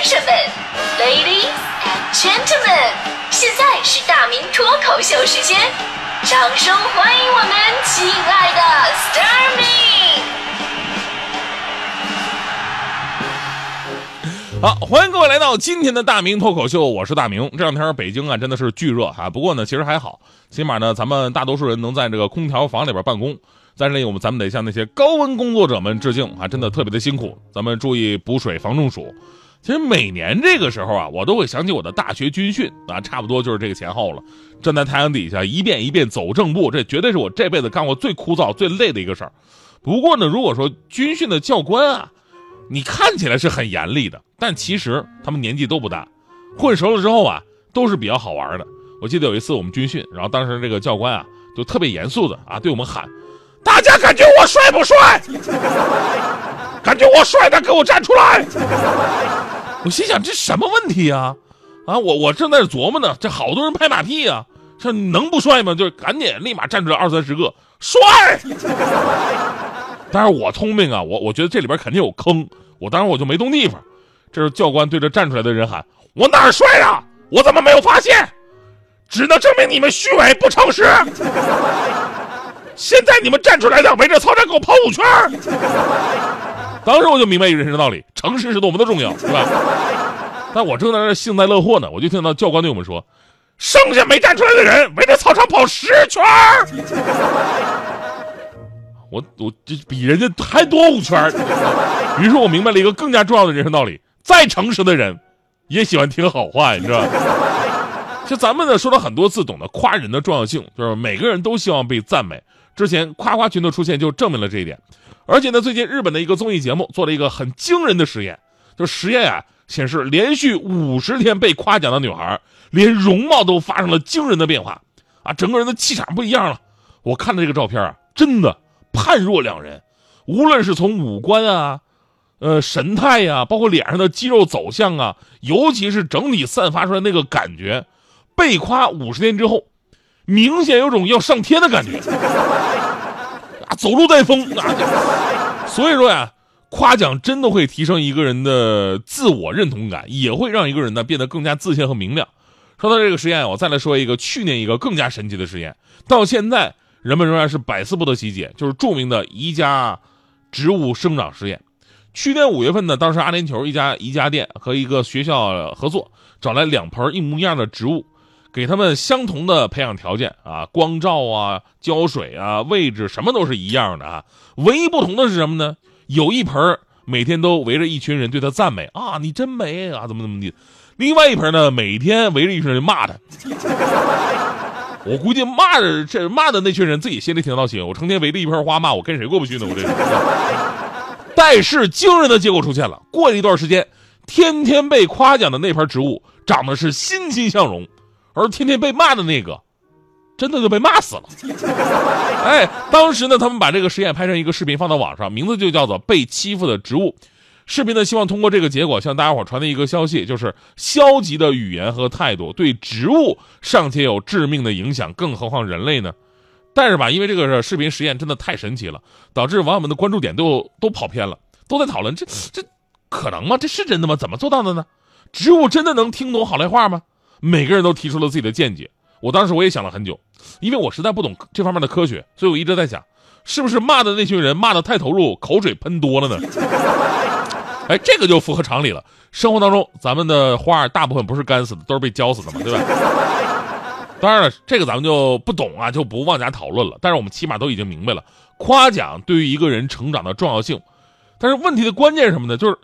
先生们，Ladies and Gentlemen，现在是大明脱口秀时间，掌声欢迎我们亲爱的 s t a r m y 好，欢迎各位来到今天的大明脱口秀，我是大明。这两天北京啊真的是巨热哈，不过呢其实还好，起码呢咱们大多数人能在这个空调房里边办公。在这里，我们咱们得向那些高温工作者们致敬啊！真的特别的辛苦，咱们注意补水防中暑。其实每年这个时候啊，我都会想起我的大学军训啊，差不多就是这个前后了。站在太阳底下，一遍一遍走正步，这绝对是我这辈子干过最枯燥、最累的一个事儿。不过呢，如果说军训的教官啊，你看起来是很严厉的，但其实他们年纪都不大，混熟了之后啊，都是比较好玩的。我记得有一次我们军训，然后当时这个教官啊，就特别严肃的啊，对我们喊。大家感觉我帅不帅？感觉我帅的，给我站出来！我心想这什么问题啊？啊，我我正在琢磨呢，这好多人拍马屁啊，这能不帅吗？就赶紧立马站出来二三十个帅！但是我聪明啊，我我觉得这里边肯定有坑，我当时我就没动地方。这时教官对着站出来的人喊：“我哪儿帅啊？我怎么没有发现？只能证明你们虚伪不诚实。”现在你们站出来的，围着操场给我跑五圈当时我就明白一个人生道理：诚实是多么的重要，是吧？但我正在那幸灾乐祸呢，我就听到教官对我们说：“剩下没站出来的人，围着操场跑十圈 我我这比人家还多五圈于是我明白了一个更加重要的人生道理：再诚实的人，也喜欢听好话，你知道吧。就咱们呢说了很多次，懂得夸人的重要性，就是每个人都希望被赞美。之前夸夸群的出现就证明了这一点，而且呢，最近日本的一个综艺节目做了一个很惊人的实验，就实验啊显示，连续五十天被夸奖的女孩，连容貌都发生了惊人的变化，啊，整个人的气场不一样了。我看了这个照片啊，真的判若两人，无论是从五官啊，呃，神态呀，包括脸上的肌肉走向啊，尤其是整体散发出来那个感觉，被夸五十天之后。明显有种要上天的感觉，走路带风啊！所以说呀，夸奖真的会提升一个人的自我认同感，也会让一个人呢变得更加自信和明亮。说到这个实验，我再来说一个去年一个更加神奇的实验，到现在人们仍然是百思不得其解，就是著名的宜家植物生长实验。去年五月份呢，当时阿联酋一家宜家店和一个学校合作，找来两盆一模一样的植物。给他们相同的培养条件啊，光照啊，浇水啊，位置什么都是一样的啊，唯一不同的是什么呢？有一盆每天都围着一群人对他赞美啊，你真美啊，怎么怎么地；另外一盆呢，每天围着一群人骂他。我估计骂的这骂的那群人自己心里挺闹心，我成天围着一盆花骂，我跟谁过不去呢？我这。但是惊人的结果出现了，过了一段时间，天天被夸奖的那盆植物长得是欣欣向荣。而天天被骂的那个，真的就被骂死了。哎，当时呢，他们把这个实验拍成一个视频放到网上，名字就叫做《被欺负的植物》。视频呢，希望通过这个结果向大家伙传递一个消息，就是消极的语言和态度对植物尚且有致命的影响，更何况人类呢？但是吧，因为这个视频实验真的太神奇了，导致网友们的关注点都都跑偏了，都在讨论这这可能吗？这是真的吗？怎么做到的呢？植物真的能听懂好赖话吗？每个人都提出了自己的见解，我当时我也想了很久，因为我实在不懂这方面的科学，所以我一直在想，是不是骂的那群人骂的太投入，口水喷多了呢？哎，这个就符合常理了。生活当中，咱们的花大部分不是干死的，都是被浇死的嘛，对吧？当然了，这个咱们就不懂啊，就不妄加讨论了。但是我们起码都已经明白了，夸奖对于一个人成长的重要性。但是问题的关键是什么呢？就是。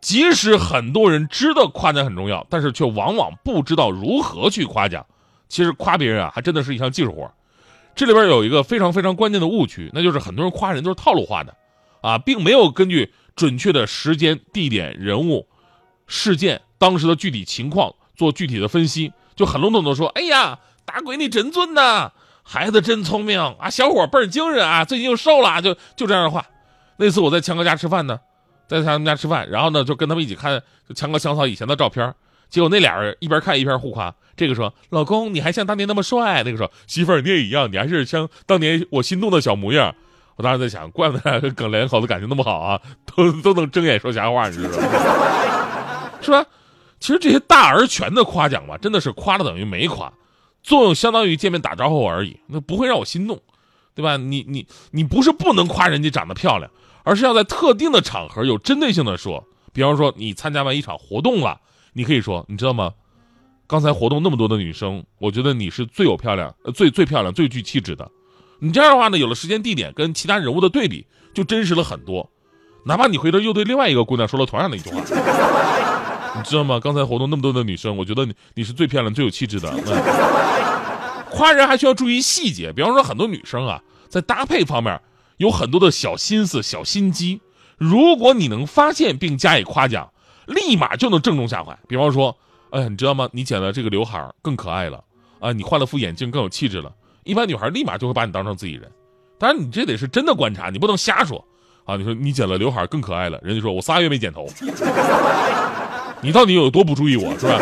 即使很多人知道夸奖很重要，但是却往往不知道如何去夸奖。其实夸别人啊，还真的是一项技术活。这里边有一个非常非常关键的误区，那就是很多人夸人都是套路化的，啊，并没有根据准确的时间、地点、人物、事件、当时的具体情况做具体的分析，就很笼统的说：“哎呀，大闺女真俊呐，孩子真聪明啊，小伙倍儿精神啊，最近又瘦了。”就就这样的话。那次我在强哥家吃饭呢。在他们家吃饭，然后呢，就跟他们一起看强哥强嫂以前的照片。结果那俩人一边看一边互夸。这个说：“老公，你还像当年那么帅。”那个说：“媳妇儿，你也一样，你还是像当年我心动的小模样。”我当时在想，怪不得跟耿两口子感情那么好啊，都都能睁眼说瞎话，你知道吗？是吧，其实这些大而全的夸奖吧，真的是夸了等于没夸，作用相当于见面打招呼而已，那不会让我心动，对吧？你你你不是不能夸人家长得漂亮，而是要在特定的场合有针对性的说。比方说，你参加完一场活动了，你可以说，你知道吗？刚才活动那么多的女生，我觉得你是最有漂亮、最最漂亮、最具气质的。你这样的话呢，有了时间地点跟其他人物的对比，就真实了很多。哪怕你回头又对另外一个姑娘说了同样的一句话，你知道吗？刚才活动那么多的女生，我觉得你你是最漂亮、最有气质的。夸人还需要注意细节，比方说很多女生啊，在搭配方面有很多的小心思、小心机。如果你能发现并加以夸奖，立马就能正中下怀。比方说，哎，你知道吗？你剪了这个刘海更可爱了啊！你换了副眼镜更有气质了。一般女孩立马就会把你当成自己人。当然，你这得是真的观察，你不能瞎说啊！你说你剪了刘海更可爱了，人家说我仨月没剪头，你到底有多不注意我是吧？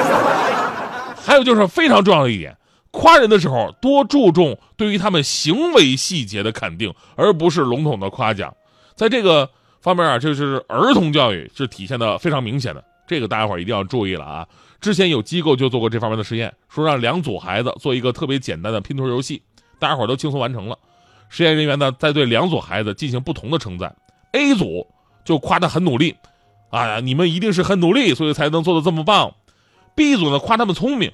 还有就是非常重要的一点，夸人的时候多注重对于他们行为细节的肯定，而不是笼统的夸奖。在这个方面啊，就是儿童教育是体现的非常明显的，这个大家伙一定要注意了啊！之前有机构就做过这方面的实验，说让两组孩子做一个特别简单的拼图游戏，大家伙都轻松完成了。实验人员呢，在对两组孩子进行不同的称赞，A 组就夸他很努力，啊，你们一定是很努力，所以才能做的这么棒。B 组呢夸他们聪明，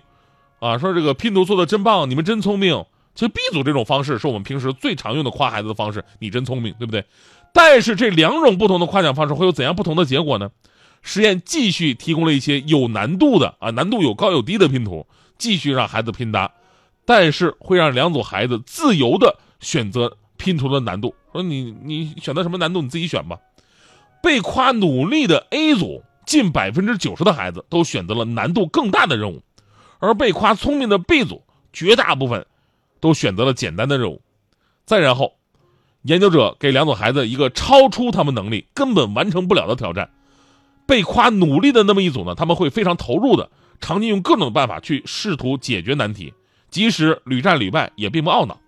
啊，说这个拼图做的真棒，你们真聪明。其实 B 组这种方式是我们平时最常用的夸孩子的方式，你真聪明，对不对？但是这两种不同的夸奖方式会有怎样不同的结果呢？实验继续提供了一些有难度的啊，难度有高有低的拼图，继续让孩子拼搭，但是会让两组孩子自由的选择拼图的难度。说你你选择什么难度你自己选吧。被夸努力的 A 组，近百分之九十的孩子都选择了难度更大的任务，而被夸聪明的 B 组，绝大部分都选择了简单的任务。再然后，研究者给两组孩子一个超出他们能力根本完成不了的挑战。被夸努力的那么一组呢，他们会非常投入的，常年用各种办法去试图解决难题，即使屡战屡败也并不懊恼。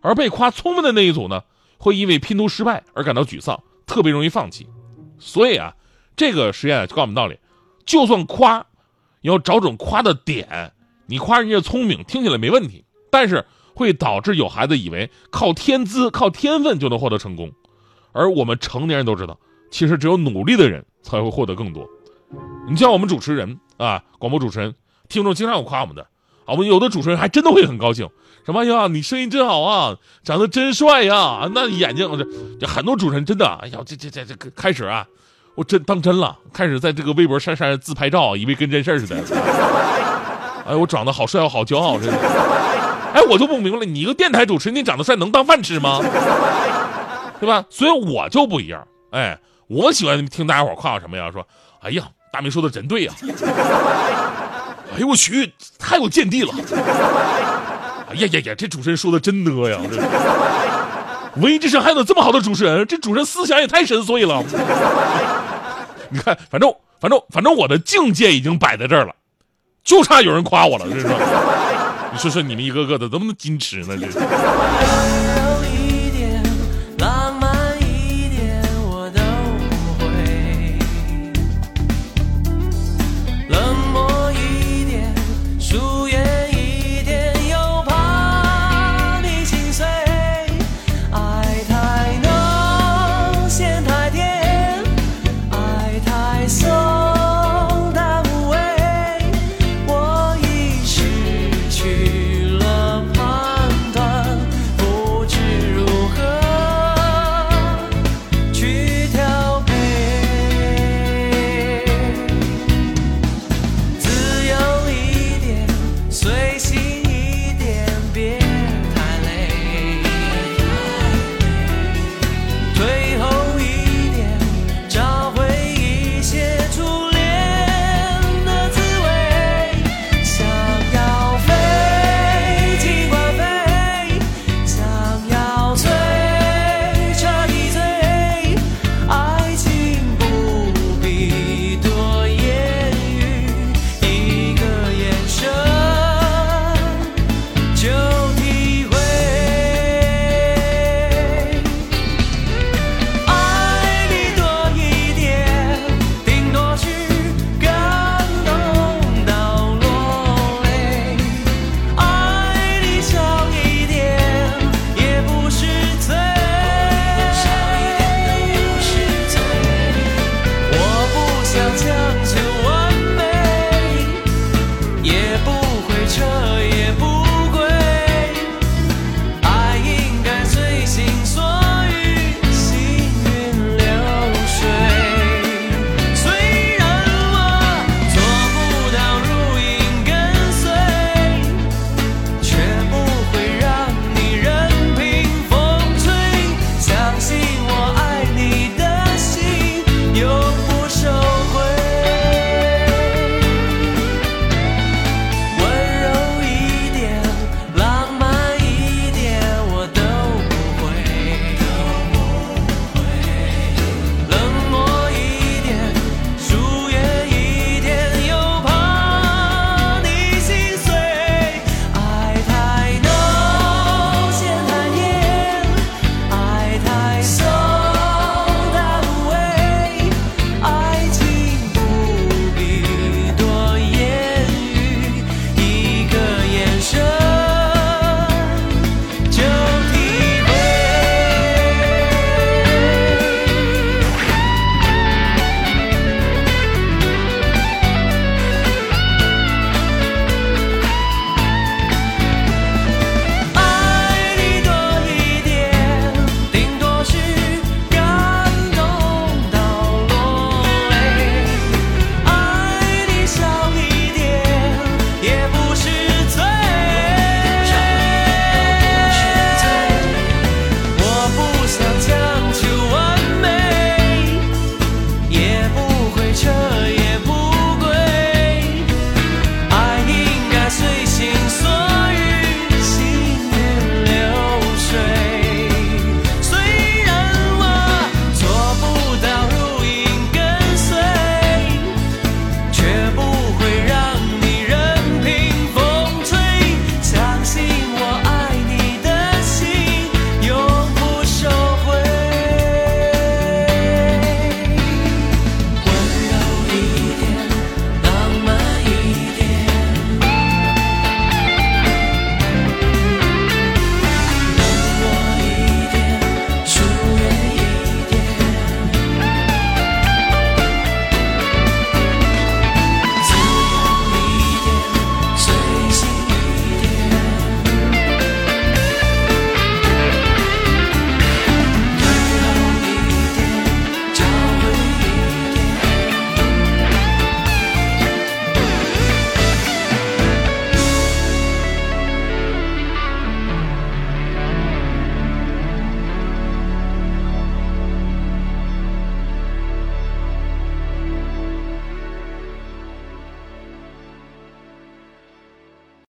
而被夸聪明的那一组呢，会因为拼图失败而感到沮丧，特别容易放弃。所以啊，这个实验就告诉我们道理：就算夸，你要找准夸的点。你夸人家聪明，听起来没问题，但是会导致有孩子以为靠天资、靠天分就能获得成功。而我们成年人都知道，其实只有努力的人才会获得更多。你像我们主持人啊，广播主持人，听众经常有夸我们的啊，我们有的主持人还真的会很高兴，什么呀，你声音真好啊，长得真帅呀，那眼睛这这很多主持人真的，哎呀，这这这这开始啊，我真当真了，开始在这个微博上上自拍照，以为跟真事儿似的。哎，我长得好帅，我好骄傲，真的。哎，我就不明白了，你一个电台主持人，你长得帅能当饭吃吗？对吧？所以我就不一样。哎，我喜欢听大家伙夸我什么呀？说，哎呀，大明说的真对呀。哎呦我去，太有见地了。哎呀呀呀，这主持人说的真呢呀。这 文艺之声还有这么好的主持人，这主持人思想也太深邃了。你看，反正反正反正我的境界已经摆在这儿了。就差有人夸我了，这是。你说说你们一个个的怎么能矜持呢？这。